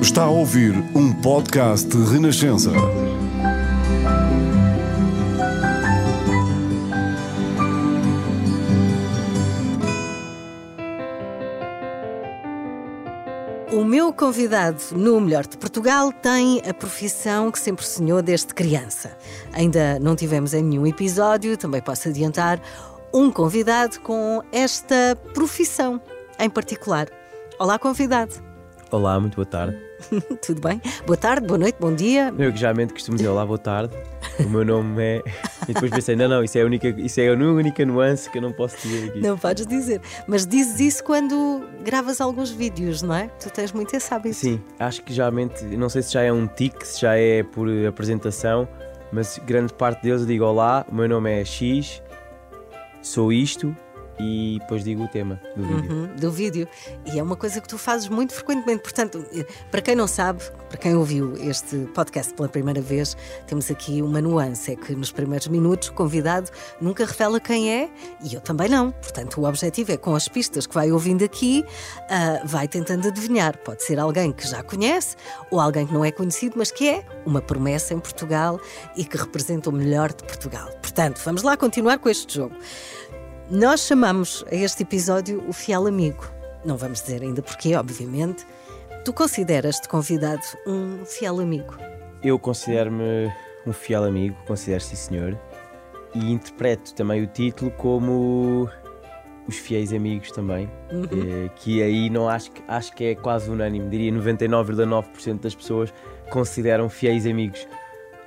Está a ouvir um podcast de Renascença. O meu convidado no Melhor de Portugal tem a profissão que sempre sonhou desde criança. Ainda não tivemos em nenhum episódio, também posso adiantar, um convidado com esta profissão em particular. Olá, convidado. Olá, muito boa tarde. Tudo bem? Boa tarde, boa noite, bom dia. Eu que geralmente costumo dizer olá, boa tarde. O meu nome é. E depois pensei, não, não, isso é a única, isso é a única nuance que eu não posso dizer aqui. Não podes dizer. Mas dizes isso quando gravas alguns vídeos, não é? Tu tens muito esse hábito. Sim, acho que geralmente, não sei se já é um tique, se já é por apresentação, mas grande parte deles eu digo olá, o meu nome é X, sou isto e depois digo o tema do vídeo. Uhum, do vídeo. E é uma coisa que tu fazes muito frequentemente. Portanto, eh, para quem não sabe, para quem ouviu este podcast pela primeira vez, temos aqui uma nuance: é que nos primeiros minutos o convidado nunca revela quem é e eu também não. Portanto, o objetivo é com as pistas que vai ouvindo aqui, uh, vai tentando adivinhar. Pode ser alguém que já conhece ou alguém que não é conhecido, mas que é uma promessa em Portugal e que representa o melhor de Portugal. Portanto, vamos lá continuar com este jogo. Nós chamamos a este episódio o Fiel Amigo. Não vamos dizer ainda porquê, obviamente. Tu consideras-te convidado um fiel amigo? Eu considero-me um fiel amigo, considero sim senhor, e interpreto também o título como os fiéis amigos também, uhum. que aí não acho, acho que é quase unânime, diria 99,9% das pessoas consideram fiéis amigos.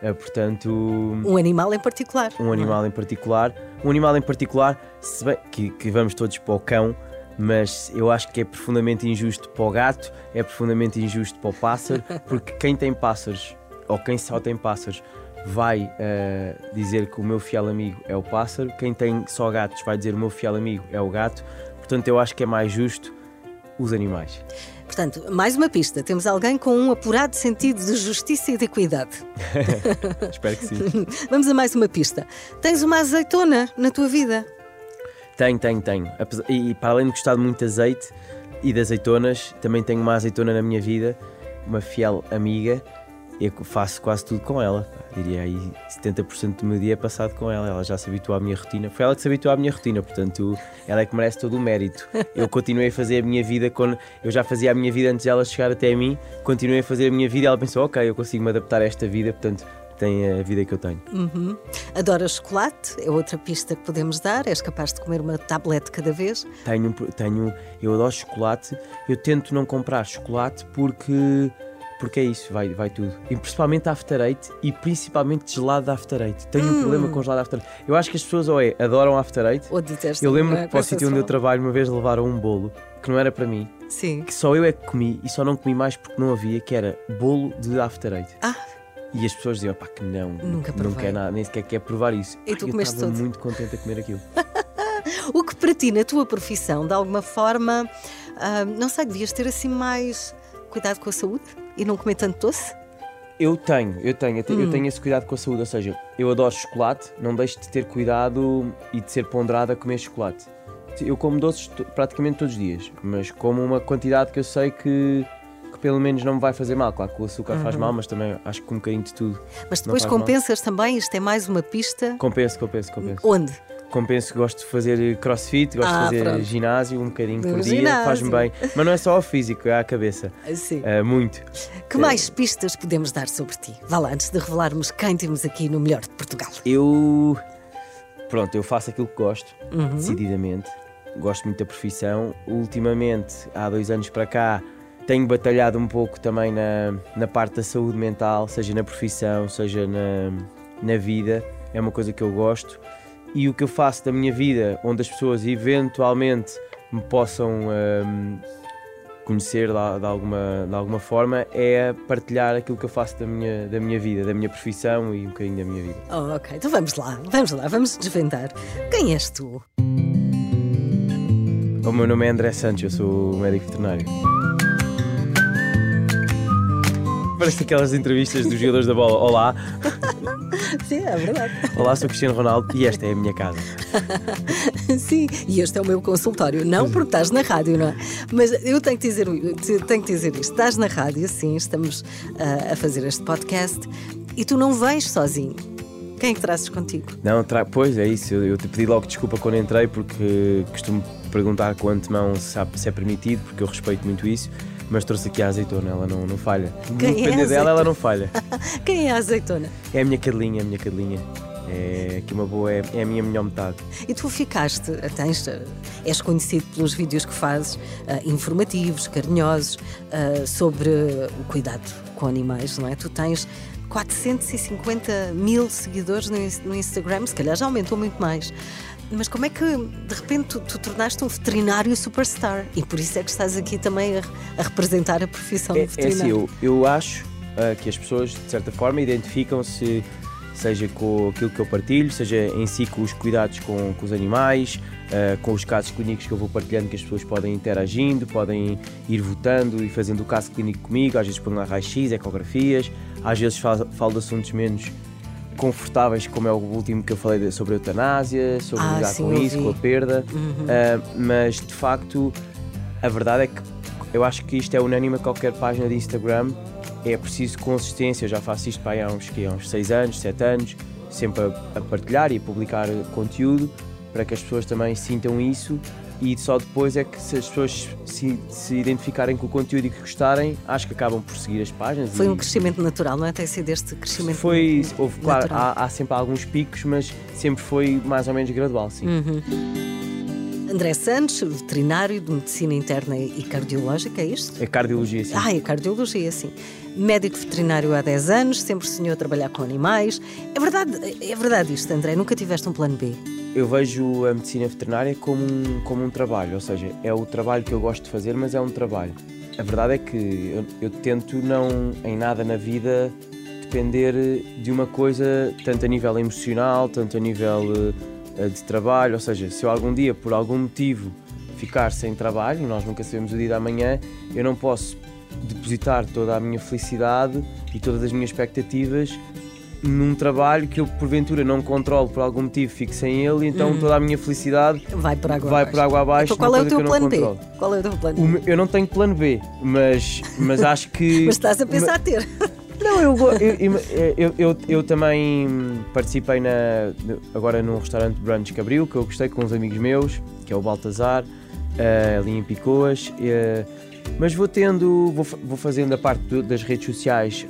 Uh, portanto. Um animal em particular. Um animal em particular. Um animal em particular, bem que, que vamos todos para o cão, mas eu acho que é profundamente injusto para o gato, é profundamente injusto para o pássaro, porque quem tem pássaros, ou quem só tem pássaros, vai uh, dizer que o meu fiel amigo é o pássaro, quem tem só gatos vai dizer o meu fiel amigo é o gato. Portanto, eu acho que é mais justo os animais. Portanto, mais uma pista. Temos alguém com um apurado sentido de justiça e de equidade. Espero que sim. Vamos a mais uma pista. Tens uma azeitona na tua vida? Tenho, tenho, tenho. E para além de gostar de muito azeite e de azeitonas, também tenho uma azeitona na minha vida, uma fiel amiga eu faço quase tudo com ela. Diria aí 70% do meu dia é passado com ela. Ela já se habituou à minha rotina. Foi ela que se habituou à minha rotina, portanto, ela é que merece todo o mérito. Eu continuei a fazer a minha vida quando eu já fazia a minha vida antes dela chegar até a mim. Continuei a fazer a minha vida e ela pensou: ok, eu consigo me adaptar a esta vida, portanto, tem a vida que eu tenho. Uhum. Adoras chocolate? É outra pista que podemos dar? És capaz de comer uma tablete cada vez? Tenho, tenho, eu adoro chocolate. Eu tento não comprar chocolate porque porque é isso, vai, vai tudo. E principalmente After Eight e principalmente gelado de After Eight. Tenho hum. um problema com gelado de After Eight. Eu acho que as pessoas ou é adoram After Eight. Ou Eu lembro é, que para o sítio onde eu trabalho uma vez levaram um bolo que não era para mim. Sim. Que só eu é que comi e só não comi mais porque não havia, que era bolo de After Eight. Ah. E as pessoas diziam, pá, que não, nunca não quer nada, nem sequer quer provar isso. E tu comeste eu estava muito contente a comer aquilo. o que para ti, na tua profissão, de alguma forma, uh, não sei, devias ter assim mais cuidado com a saúde e não comer tanto doce? Eu tenho, eu tenho, eu tenho, hum. eu tenho esse cuidado com a saúde, ou seja, eu adoro chocolate, não deixo de ter cuidado e de ser ponderado a comer chocolate. Eu como doces praticamente todos os dias, mas como uma quantidade que eu sei que, que pelo menos não me vai fazer mal. Claro que o açúcar uhum. faz mal, mas também acho que um bocadinho de tudo. Mas depois compensas mal. também, isto é mais uma pista. Compenso, compenso, compenso. Onde? Compenso que gosto de fazer crossfit, gosto ah, de fazer pronto. ginásio um bocadinho por dia, faz-me bem. Mas não é só ao físico, é à cabeça. Sim. Uh, muito. Que uh, mais pistas podemos dar sobre ti? Vá lá, antes de revelarmos quem temos aqui no melhor de Portugal. Eu. Pronto, eu faço aquilo que gosto, uhum. decididamente. Gosto muito da profissão. Ultimamente, há dois anos para cá, tenho batalhado um pouco também na, na parte da saúde mental, seja na profissão, seja na, na vida. É uma coisa que eu gosto e o que eu faço da minha vida, onde as pessoas eventualmente me possam um, conhecer de, de, alguma, de alguma forma, é partilhar aquilo que eu faço da minha, da minha vida, da minha profissão e um bocadinho da minha vida. Oh, ok, então vamos lá, vamos lá, vamos desvendar. Quem és tu? O meu nome é André Santos, eu sou médico veterinário. Parece aquelas entrevistas dos jogadores da bola. Olá. Sim, é verdade. Olá, sou Cristiano Ronaldo e esta é a minha casa. Sim, e este é o meu consultório. Não porque estás na rádio, não é? Mas eu tenho que dizer, tenho que dizer isto. Estás na rádio, sim, estamos uh, a fazer este podcast e tu não vens sozinho. Quem é que trazes contigo? Não, tra... pois é isso. Eu, eu, te pedi logo desculpa quando entrei porque costumo perguntar com antemão se, se é permitido, porque eu respeito muito isso mas trouxe aqui a azeitona, ela não, não falha. Quem é dela, ela não falha. Quem é a azeitona? É a minha cadelinha, a minha cadelinha. É que uma boa é, é, a minha melhor metade. E tu ficaste, tens, és conhecido pelos vídeos que fazes, uh, informativos, carinhosos, uh, sobre o cuidado com animais, não é? Tu tens 450 mil seguidores no, Instagram, se calhar já aumentou muito mais. Mas como é que de repente tu, tu, tornaste um veterinário superstar? E por isso é que estás aqui também a, a representar a profissão é, de veterinário. É assim, eu, eu acho uh, que as pessoas, de certa forma, identificam-se, seja com aquilo que eu partilho, seja em si com os cuidados com, com os animais, uh, com os casos clínicos que eu vou partilhando, que as pessoas podem interagindo, podem ir votando e fazendo o caso clínico comigo. Às vezes põem lá raio-x, ecografias, às vezes falo, falo de assuntos menos confortáveis, como é o último que eu falei sobre a eutanásia, sobre ah, lidar sim, com isso, vi. com a perda. Uhum. Uh, mas de facto, a verdade é que eu acho que isto é unânime a qualquer página de Instagram. É preciso consistência. Eu já faço isto para há uns, que, há uns 6 anos, 7 anos, sempre a, a partilhar e a publicar conteúdo para que as pessoas também sintam isso e só depois é que se as pessoas se, se, identificarem com o conteúdo e que gostarem, acho que acabam por seguir as páginas. Foi e... um crescimento natural, não é? Tem sido este crescimento Foi, houve, natural. claro, há, há, sempre alguns picos, mas sempre foi mais ou menos gradual, sim. Uhum. André Santos, veterinário de medicina interna e cardiológica, é isto? É cardiologia, sim. Ah, é cardiologia, sim. Médico veterinário há 10 anos, sempre sonhou trabalhar com animais. É verdade, é verdade isto, André? Nunca tiveste um plano B? Eu vejo a medicina veterinária como um, como um trabalho, ou seja, é o trabalho que eu gosto de fazer, mas é um trabalho. A verdade é que eu, eu tento não, em nada na vida, depender de uma coisa, tanto a nível emocional, tanto a nível uh, de trabalho, ou seja, se eu algum dia, por algum motivo, ficar sem trabalho, nós nunca sabemos o dia da manhã, eu não posso depositar toda a minha felicidade e todas as minhas expectativas num trabalho que eu porventura não controlo por algum motivo, fico sem ele, então hum. toda a minha felicidade vai por água vai abaixo. Por água abaixo então, qual é o teu plano B? Qual é o teu plano B? Eu não tenho plano B, mas, mas acho que. mas estás a pensar a ter. Não, eu, eu, eu, eu, também participei na, agora num restaurante brunch que abriu, que eu gostei com uns amigos meus, que é o Baltazar, uh, ali em Picoas. Uh, mas vou tendo, vou, vou fazendo a parte das redes sociais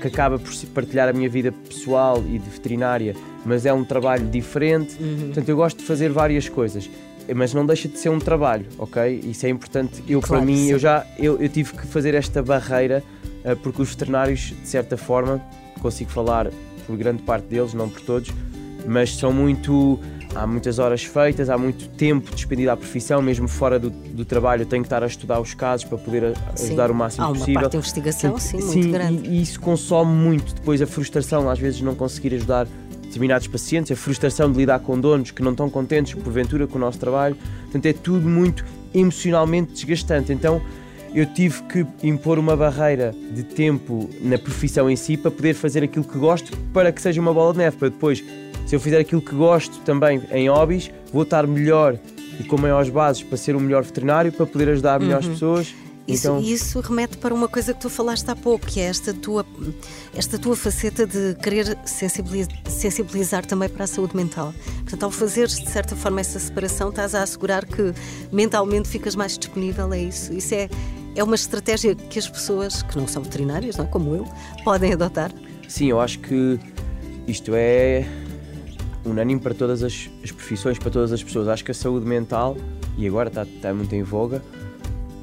que acaba por partilhar a minha vida pessoal e de veterinária, mas é um trabalho diferente. Uhum. Portanto, eu gosto de fazer várias coisas, mas não deixa de ser um trabalho, ok? Isso é importante. Eu, claro, para mim, sim. eu já eu, eu, tive que fazer esta barreira uh, porque os veterinários, de certa forma, consigo falar por grande parte deles, não por todos, mas são muito há muitas horas feitas, há muito tempo despendido à profissão, mesmo fora do, do trabalho, tenho que estar a estudar os casos para poder ajudar o máximo há uma possível. Parte de investigação, sim, sim, muito grande. E, e isso consome muito depois a frustração, às vezes não conseguir ajudar determinados pacientes, a frustração de lidar com donos que não estão contentes porventura com o nosso trabalho. Portanto, é tudo muito emocionalmente desgastante. Então, eu tive que impor uma barreira de tempo na profissão em si para poder fazer aquilo que gosto para que seja uma bola de neve, para depois se eu fizer aquilo que gosto também em hobbies, vou estar melhor e com maiores bases para ser um melhor veterinário, para poder ajudar melhores uhum. pessoas. Isso, então... isso remete para uma coisa que tu falaste há pouco, que é esta tua, esta tua faceta de querer sensibilizar, sensibilizar também para a saúde mental. Portanto, ao fazeres de certa forma essa separação, estás a assegurar que mentalmente ficas mais disponível a isso. Isso é, é uma estratégia que as pessoas que não são veterinárias, não é? como eu, podem adotar. Sim, eu acho que isto é unânime para todas as, as, profissões, para todas as pessoas. Acho que a saúde mental, e agora está, está muito em voga,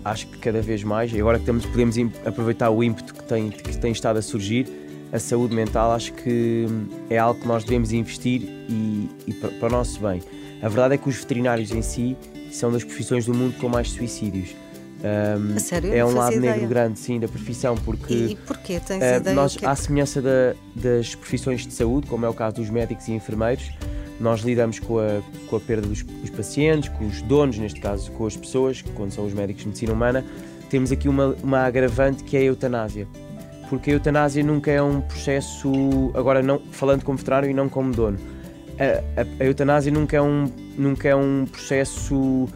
acho que cada vez mais, e agora que podemos aproveitar o ímpeto que tem, que tem estado a surgir, a saúde mental acho que é algo que nós devemos investir e, e para, para o nosso bem. A verdade é que os veterinários em si são das profissões do mundo com mais suicídios. Um, sério? É um lado ideia. negro grande, sim, da profissão, porque. E, e porquê? Tens uh, ideia? Nós, que... à semelhança da, das profissões de saúde, como é o caso dos médicos e enfermeiros, nós lidamos com a, com a perda dos, dos, pacientes, com os donos, neste caso com as pessoas, quando são os médicos de medicina humana. Temos aqui uma, uma agravante que é a eutanásia. porque a eutanásia nunca é um processo, agora não falando como veterinário e não como dono, a, a, a eutanásia nunca é, um, nunca é um processo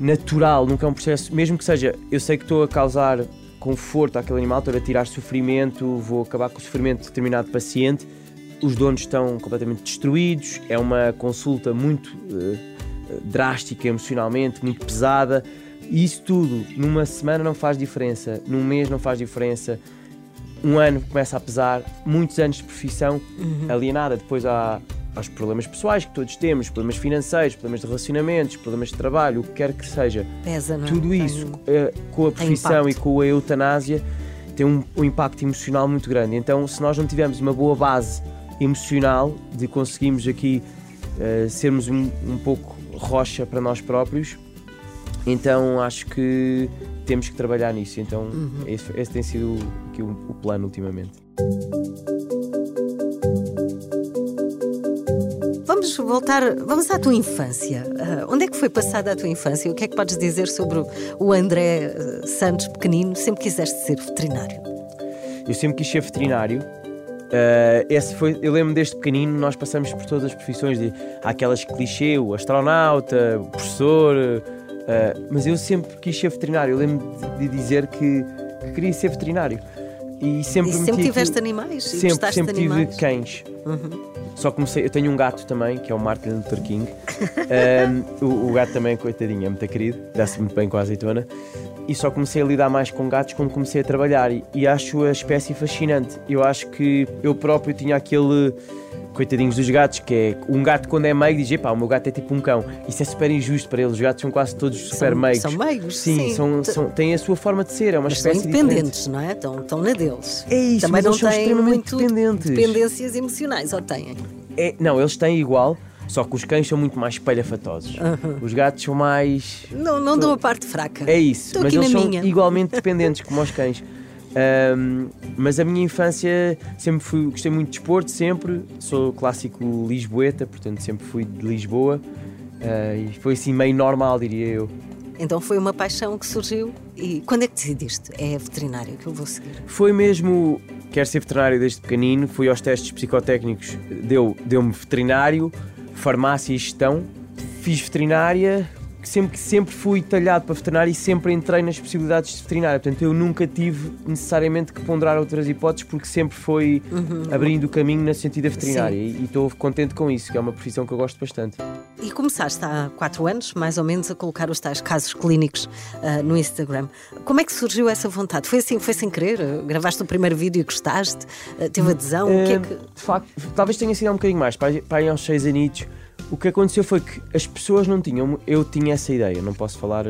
natural, nunca é um processo, mesmo que seja, eu sei que estou a causar conforto àquele animal, estou a tirar sofrimento, vou acabar com o sofrimento de determinado paciente, os donos estão completamente destruídos, é uma consulta muito uh, drástica emocionalmente, muito pesada, e isso tudo numa semana não faz diferença, num mês não faz diferença, um ano começa a pesar, muitos anos de profissão uhum. alienada, depois há aos problemas pessoais que todos temos, problemas financeiros, problemas de relacionamentos, problemas de trabalho, o que quer que seja. Pesa, não é? Tudo isso Tem, uh, com a profissão e com a eutanásia tem um, um, impacto emocional muito grande. Então, se nós não tivermos uma boa base emocional de conseguirmos aqui uh, sermos um, um pouco rocha para nós próprios, então acho que temos que trabalhar nisso. Então, uhum. esse, esse, tem sido aqui o, o plano ultimamente. Vamos voltar, vamos à tua infância. Uh, onde é que foi passada a tua infância? O que é que podes dizer sobre o André uh, Santos pequenino? Sempre quiseste ser veterinário? Eu sempre quis ser veterinário. Uh, esse foi, eu lembro desde pequenino, nós passamos por todas as profissões, de, há aquelas clichê, o astronauta, o professor, mas eu sempre quis ser veterinário. Eu lembro de, de dizer que, que, queria ser veterinário. E sempre, e sempre tiveste animais? Sempre, sempre tive animais? cães. Uhum. Só comecei, eu tenho um gato também, que é o Martin Luther King. um, o, o, gato também, coitadinho, é muito querido, dá-se muito bem com a azeitona. E só comecei a lidar mais com gatos quando comecei a trabalhar e, e acho a espécie fascinante. Eu acho que eu próprio tinha aquele coitadinhos dos gatos, que é um gato quando é meio diz, pá, o meu gato é tipo um cão. Isso é super injusto para eles. Os gatos são quase todos super são, meigos. São meigos, sim. sim. São, são, têm a sua forma de ser, é uma Mas espécie são independentes, diferente. não é? Estão, estão na deles. É isso, Também não têm muito dependentes. dependências emocionais, ou têm? É, não, eles têm igual. Só que os cães são muito mais espalhafatosos. Uhum. Os gatos são mais. Não, não dão a parte fraca. É isso, Estou mas eles são minha. igualmente dependentes como os cães. Um, mas a minha infância sempre fui, gostei muito de desporto, sempre. Sou clássico lisboeta, portanto sempre fui de Lisboa. Uh, e foi assim meio normal, diria eu. Então foi uma paixão que surgiu e quando é que decidiste? É veterinário que eu vou seguir? Foi mesmo, quero ser veterinário desde pequenino, fui aos testes psicotécnicos, deu-me deu veterinário, farmácia e gestão. Fiz veterinária, sempre, sempre fui talhado para veterinário e sempre entrei nas possibilidades de veterinária. Portanto, eu nunca tive necessariamente que ponderar outras hipóteses porque sempre foi uhum. abrindo o caminho na sentido da veterinária. Sim. E estou contente com isso, que é uma profissão que eu gosto bastante. E começaste há quatro anos, mais ou menos, a colocar os tais casos clínicos uh, no Instagram. Como é que surgiu essa vontade? Foi assim, foi sem querer? Gravaste o primeiro vídeo e gostaste? Uh, teve adesão? Uh, o que é que... De facto, talvez tenha sido um bocadinho mais, para, para aí aos seis anitos o que aconteceu foi que as pessoas não tinham. Eu tinha essa ideia, não posso falar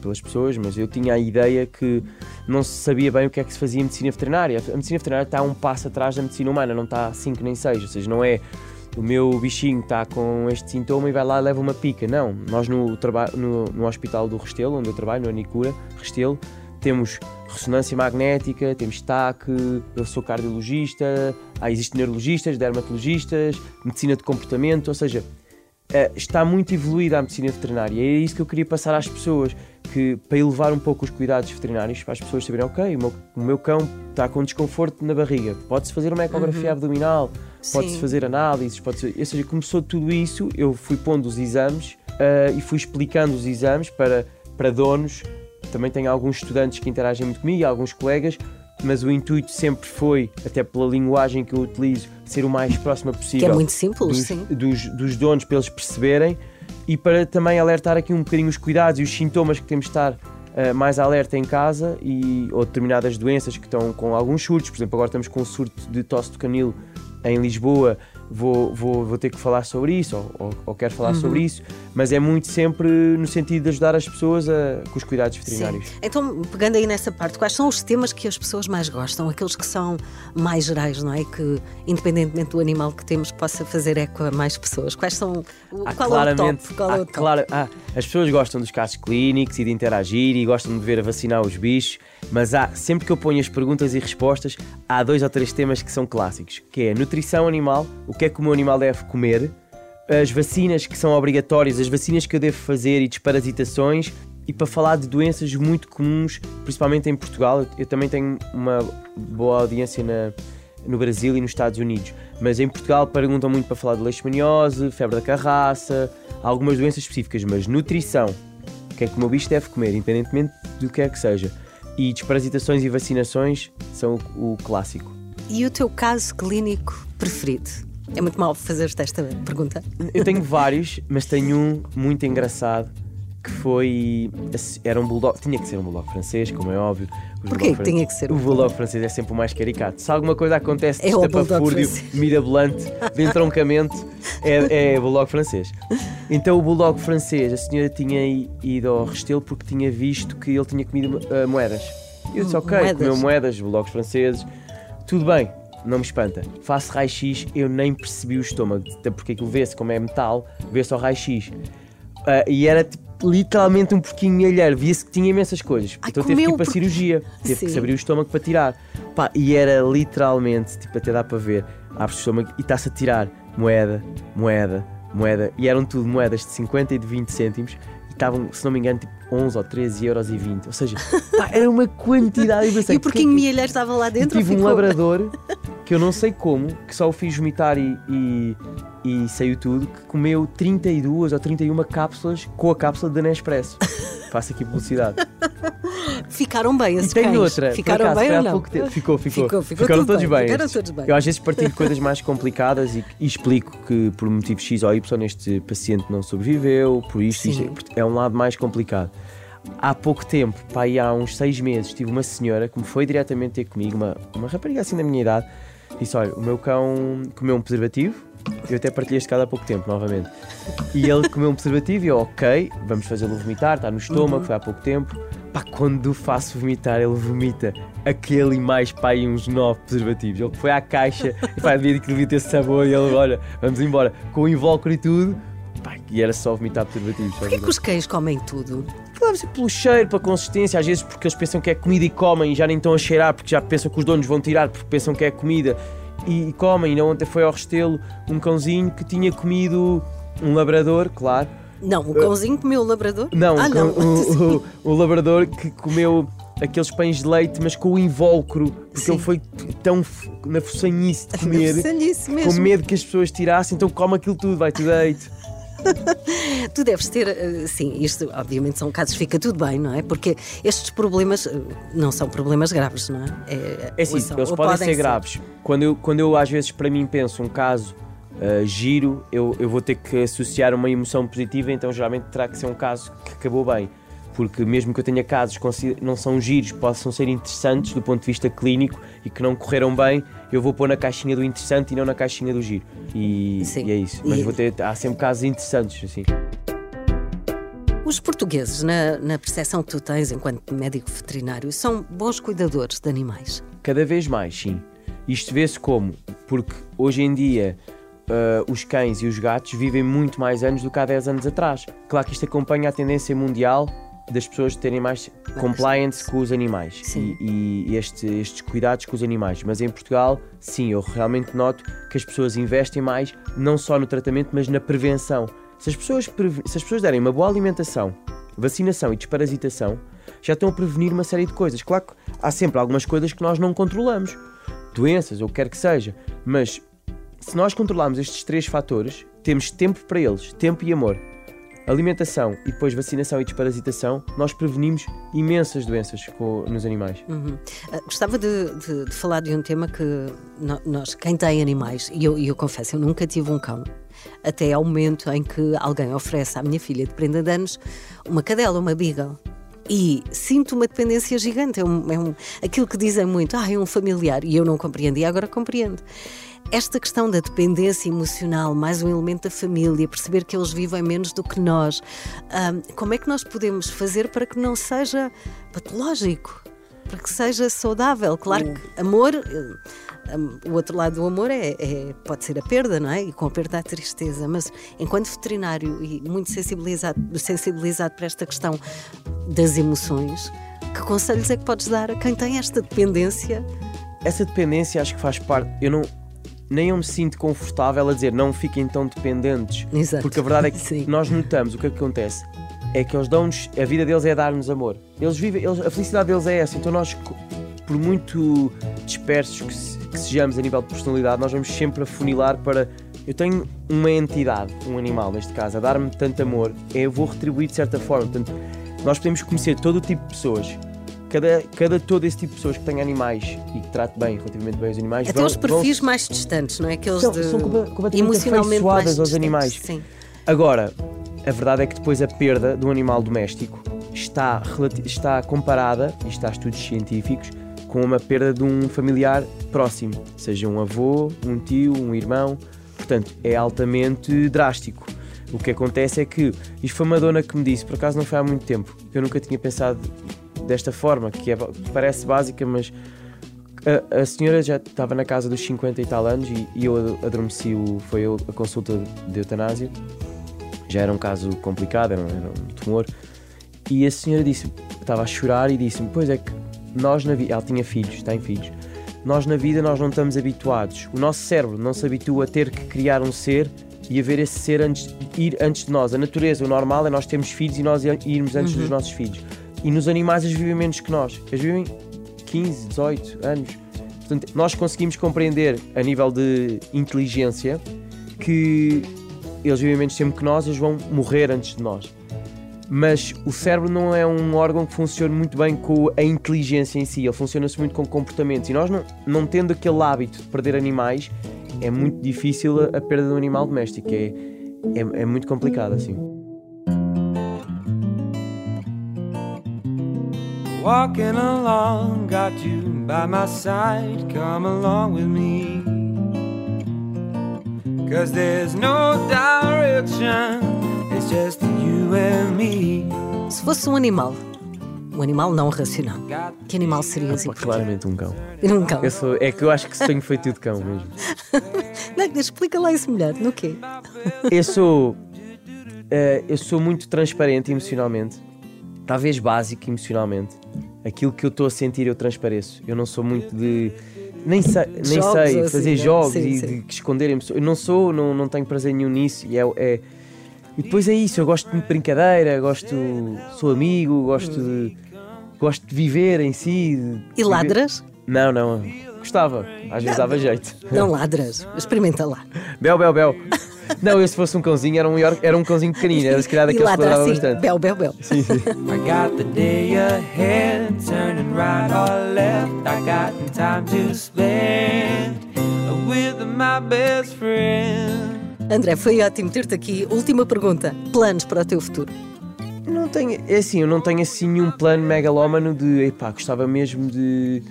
pelas pessoas, mas eu tinha a ideia que não se sabia bem o que é que se fazia em medicina veterinária. A medicina veterinária está um passo atrás da medicina humana, não está 5 nem 6, ou seja, não é o meu bichinho está com este sintoma e vai lá e leva uma pica. Não, nós no, no, no hospital do Restelo, onde eu trabalho, no Anicura, Restelo, temos ressonância magnética, temos TAC, eu sou cardiologista, ah, existem neurologistas, dermatologistas, medicina de comportamento, ou seja, eh, está muito evoluída a medicina veterinária. E é isso que eu queria passar às pessoas, que para elevar um pouco os cuidados veterinários, para as pessoas saberem, ok, o meu, o meu cão está com desconforto na barriga, pode-se fazer uma ecografia uhum. abdominal, pode-se fazer análises, pode ou seja, começou tudo isso, eu fui pondo os exames uh, e fui explicando os exames para, para donos também tenho alguns estudantes que interagem muito comigo, alguns colegas, mas o intuito sempre foi, até pela linguagem que eu utilizo, ser o mais próxima possível. Que é muito simples, dos, sim. Dos, dos donos, para eles perceberem e para também alertar aqui um bocadinho os cuidados e os sintomas que temos de estar uh, mais alerta em casa e, ou determinadas doenças que estão com alguns surtos. Por exemplo, agora estamos com um surto de tosse do canil em Lisboa vou, vou, vou ter que falar sobre isso ou, ou, ou quero falar uhum. sobre isso, mas é muito sempre no sentido de ajudar as pessoas a, com os cuidados veterinários. Sim. Então, pegando aí nessa parte, quais são os temas que as pessoas mais gostam? Aqueles que são mais gerais, não é? Que, independentemente do animal que temos, possa fazer eco a mais pessoas. Quais são. Há qual claramente, é o top? Qual é o top? Claro, há, as pessoas gostam dos casos clínicos e de interagir e gostam de ver a vacinar os bichos, mas há, sempre que eu ponho as perguntas e respostas, há dois ou três temas que são clássicos, que é nutrição animal, o que é que o meu animal deve comer, as vacinas que são obrigatórias, as vacinas que eu devo fazer e desparasitações, e para falar de doenças muito comuns, principalmente em Portugal. Eu, eu também tenho uma boa audiência na, no Brasil e nos Estados Unidos, mas em Portugal perguntam muito para falar de leishmaniose, febre da carraça, algumas doenças específicas, mas nutrição, o que é que o meu bicho deve comer, independentemente do que é que seja. E desparasitações e vacinações são o, o clássico. E o teu caso clínico preferido? É muito mal fazer-te esta pergunta. Eu tenho vários, mas tenho um muito engraçado que foi. Era um bulldog. Tinha que ser um bulldog francês, como é óbvio. Os Porquê bulldog que tinha que ser O bulldog francês é sempre o mais caricato. Se alguma coisa acontece de É estapafúrdio, mirabolante, de entroncamento, é, é bulldog francês. Então o bulldog francês, a senhora tinha ido ao Restelo porque tinha visto que ele tinha comido ah, moedas. Eu disse, Hum, ok, moedas. comeu moedas, bulldogs franceses, tudo bem, não me espanta. Faço raio-x, eu nem percebi o estômago, até porque aquilo vê-se como é metal, vê-se ao raio-x. Ah, e era tipo, literalmente um porquinho alheiro, via-se que tinha imensas coisas. Ai, então teve que ir para a por- cirurgia, teve Sim. que se abrir o estômago para tirar. Pá, e era literalmente, tipo, até dá para ver, abre o estômago e está-se a tirar moeda, moeda, moeda. E eram tudo moedas de 50 e de 20 cêntimos. E estavam, se não me engano, tipo 11 ou 13 euros e 20. Ou seja, pá, era uma quantidade. Pensei, E o porquinho "Que- milheiro estava lá e dentro? tive ou um labrador que eu não sei como, que só o fiz vomitar e, e, e saiu tudo, que comeu 32 ou 31 cápsulas com a cápsula da Nespresso. Faço aqui publicidade. Ficaram bem E esses tenho cães. outra, Ficaram acaso, bem ou não? Ficou, ficou. Ficou, ficou Ficaram todos bem, ficaram todos bem. Eu às vezes partilho coisas mais complicadas e, e explico que por motivo X ou Y este paciente não sobreviveu, por isto, isto é um lado mais complicado. Há pouco tempo, pá, aí há uns seis meses, tive uma senhora que me foi diretamente ter comigo, uma, uma rapariga assim da minha idade, disse: Olha, o meu cão comeu um preservativo. Eu até partilhei este caso há pouco tempo, novamente. E ele comeu um preservativo e eu, ok, vamos fazê-lo vomitar, está no estômago, Uhum. foi há pouco tempo. Pá, quando o faço vomitar, ele vomita aquele e mais, pá, aí uns nove preservativos. Ele foi à caixa e pá, devia que devia ter sabor e ele, olha, vamos embora, com o invólucro e tudo. Pá, e era só vomitar preservativos. Porquê que os cães comem tudo? Pelo cheiro, pela consistência, às vezes porque eles pensam que é comida e comem e já nem estão a cheirar porque já pensam que os donos vão tirar porque pensam que é comida e, e comem. E ontem foi ao Restelo um cãozinho que tinha comido um labrador, claro. Não, o cãozinho comeu o labrador? Não, ah, não. o, o- o labrador que comeu aqueles pães de leite, mas com o invólucro, porque Sim. ele foi tão na focinhice de comer, com medo que as pessoas tirassem, então come aquilo tudo, vai tudo deito. Tu deves ter, eh, sim, isto obviamente são casos, fica tudo bem, não é? Porque estes problemas eh, não são problemas graves, não é? É, É ou são- eles ou podem, ser graves. Quando eu, quando eu às vezes para mim penso um caso ah, giro, eu, eu vou ter que associar uma emoção positiva, então geralmente terá que ser um caso que acabou bem. Porque mesmo que eu tenha casos que não são giros, possam ser interessantes do ponto de vista clínico e que não correram bem, eu vou pôr na caixinha do interessante e não na caixinha do giro. E, e é isso. Mas E- vou ter, há sempre casos interessantes, assim. Os portugueses, na, na percepção que tu tens enquanto médico veterinário, são bons cuidadores de animais. Cada vez mais, sim. Isto vê-se como? Porque hoje em dia ah, os cães e os gatos vivem muito mais anos do que há 10 anos atrás. Claro que isto acompanha a tendência mundial das pessoas terem mais compliance com os animais e, e este- estes cuidados com os animais. Mas em Portugal, sim, eu realmente noto que as pessoas investem mais não só no tratamento, mas na prevenção. Se as pessoas, se as pessoas derem uma boa alimentação, vacinação e desparasitação, já estão a prevenir uma série de coisas. Claro que há sempre algumas coisas que nós não controlamos, doenças ou o que quer que seja, mas se nós controlarmos estes três fatores, temos tempo para eles, tempo e amor. Alimentação e depois vacinação e desparasitação, nós prevenimos imensas doenças co- nos animais. Uhum. Ah, gostava de, de- de falar de um tema que nós, quem tem animais, e eu, eu confesso, eu nunca tive um cão, até ao momento em que alguém oferece à minha filha de prenda de anos uma cadela, uma beagle. E sinto uma dependência gigante. É, um, é um- aquilo que dizem muito, ah, é um familiar, e eu não compreendi, e agora compreendo. Esta questão da dependência emocional, mais um elemento da família, perceber que eles vivem menos do que nós, ahm, como é que nós podemos fazer para que não seja patológico? Para que seja saudável? Claro que amor, eh, o outro lado do amor é, é- pode ser a perda, não é? E com a perda a tristeza, mas enquanto veterinário e muito sensibilizado, sensibilizado para esta questão das emoções, que conselhos é que podes dar a quem tem esta dependência? Essa dependência acho que faz parte. Eu não. Nem eu me sinto confortável a dizer não fiquem tão dependentes. Exato. Porque a verdade é que Sim. nós notamos o que é que acontece. é que eles dão-nos, a vida deles é dar-nos amor. Eles vivem, eles, a felicidade deles é essa. Então nós, por muito dispersos que, se, que sejamos a nível de personalidade, nós vamos sempre afunilar para eu tenho uma entidade, um animal neste caso, a dar-me tanto amor, eu vou retribuir de certa forma. Portanto, nós podemos conhecer todo o tipo de pessoas, cada, cada todo esse tipo de pessoas que têm animais e que trate bem, relativamente bem os animais. Até vão, os perfis vão, mais distantes, não é? Aqueles são, de, são completamente emocionalmente mais afeiçoadas aos distantes. animais. Sim. Agora, a verdade é que depois a perda de um animal doméstico está, está comparada, e está a estudos científicos, com uma perda de um familiar próximo, seja um avô, um tio, um irmão. Portanto, é altamente drástico. O que acontece é que, isto foi uma dona que me disse, por acaso não foi há muito tempo, que eu nunca tinha pensado desta forma, que, é, parece básica, mas a, a senhora já estava na casa dos 50 e tal anos e, e eu adormeci, o, foi eu- a consulta de eutanásia. Já era um caso complicado, era um, era um tumor. E a senhora disse estava a chorar e disse-me: Pois é que nós na vida, ela tinha filhos, tem filhos, nós na vida nós não estamos habituados. O nosso cérebro não se habitua a ter que criar um ser e a ver esse ser antes, ir antes de nós. A natureza, o normal é nós termos filhos e nós irmos antes dos nossos filhos. E nos animais eles vivem menos que nós. Eles vivem 15, 18 anos. Portanto, nós conseguimos compreender a nível de inteligência que eles vivem menos tempo que nós, eles vão morrer antes de nós. Mas o cérebro não é um órgão que funciona muito bem com a inteligência em si, ele funciona-se muito com comportamentos. E nós, não, não tendo aquele hábito de perder animais, é muito difícil a, a perda de um animal doméstico. É, é, é muito complicado assim. Walking along, got you by my side. Come along with me. Cause there's no direction, it's just you and me. Se fosse um animal, um animal não racional, que animal serias e porquê? claramente um cão. Um cão. Eu sou, é que eu acho que se tenho feito de cão mesmo. Não, explica lá isso melhor. No quê? Eu sou. eh, eu sou muito transparente emocionalmente. Talvez básico emocionalmente. Aquilo que eu estou a sentir eu transpareço. Eu não sou muito de. Nem sei, nem Jogos sei assim, fazer né? jogos Sim, e sim. de esconderem pessoas. Eu não sou, não, não tenho prazer nenhum nisso. E, é, é- e depois é isso, eu gosto de brincadeira, gosto. sou amigo, gosto de. gosto de viver em si. E viver- ladras? Não, não. Gostava. Às vezes dava jeito. Não ladras. Experimenta lá. Bel, bel, bel. Não, eu se fosse um cãozinho era um, York- era um cãozinho pequenino, era se calhar daqueles que ladra ladrava assim. bastante. Bel, bel, bel. Sim, sim. I got the day ahead, turning right or left. I got time to spend with my best friend. André, foi ótimo ter-te aqui. Última pergunta. Planos para o teu futuro? Não tenho, é assim, eu não tenho assim nenhum plano megalómano de, epá, gostava mesmo de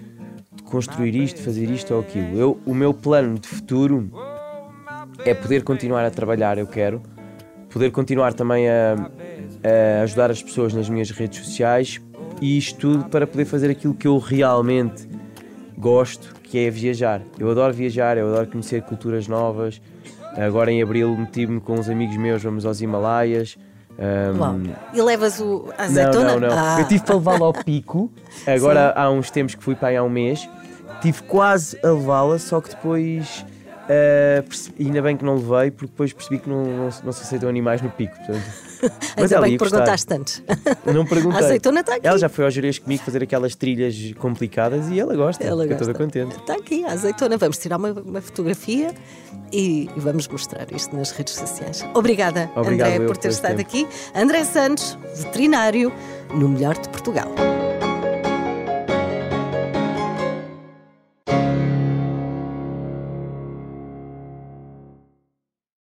construir isto, fazer isto ou aquilo. Eu, o meu plano de futuro é poder continuar a trabalhar, eu quero. Poder continuar também a, a ajudar as pessoas nas minhas redes sociais e isto tudo para poder fazer aquilo que eu realmente gosto, que é viajar. Eu adoro viajar, eu adoro conhecer culturas novas. Agora em abril meti-me com uns amigos meus, vamos aos Himalaias. Uau. E levas o a não, azeitona? não, não. Ah. Eu tive para levá-la ao pico. Agora há uns tempos que fui para aí há um mês. Tive quase a levá-la, só que depois. ah, percebi- ainda bem que não levei, porque depois percebi que não, não, se- não se aceitam animais no pico. Portanto, mas Ainda ela bem que perguntaste antes. Não perguntei. A azeitona está aqui. Ela já foi ao Jerez comigo fazer aquelas trilhas complicadas e ela gosta. Ela fica gosta. toda contente. Está aqui a azeitona. Vamos tirar uma, uma fotografia e, e vamos mostrar isto nas redes sociais. Obrigada, Obrigado André, eu por ter estado tempo. aqui. André Santos, veterinário, no melhor de Portugal.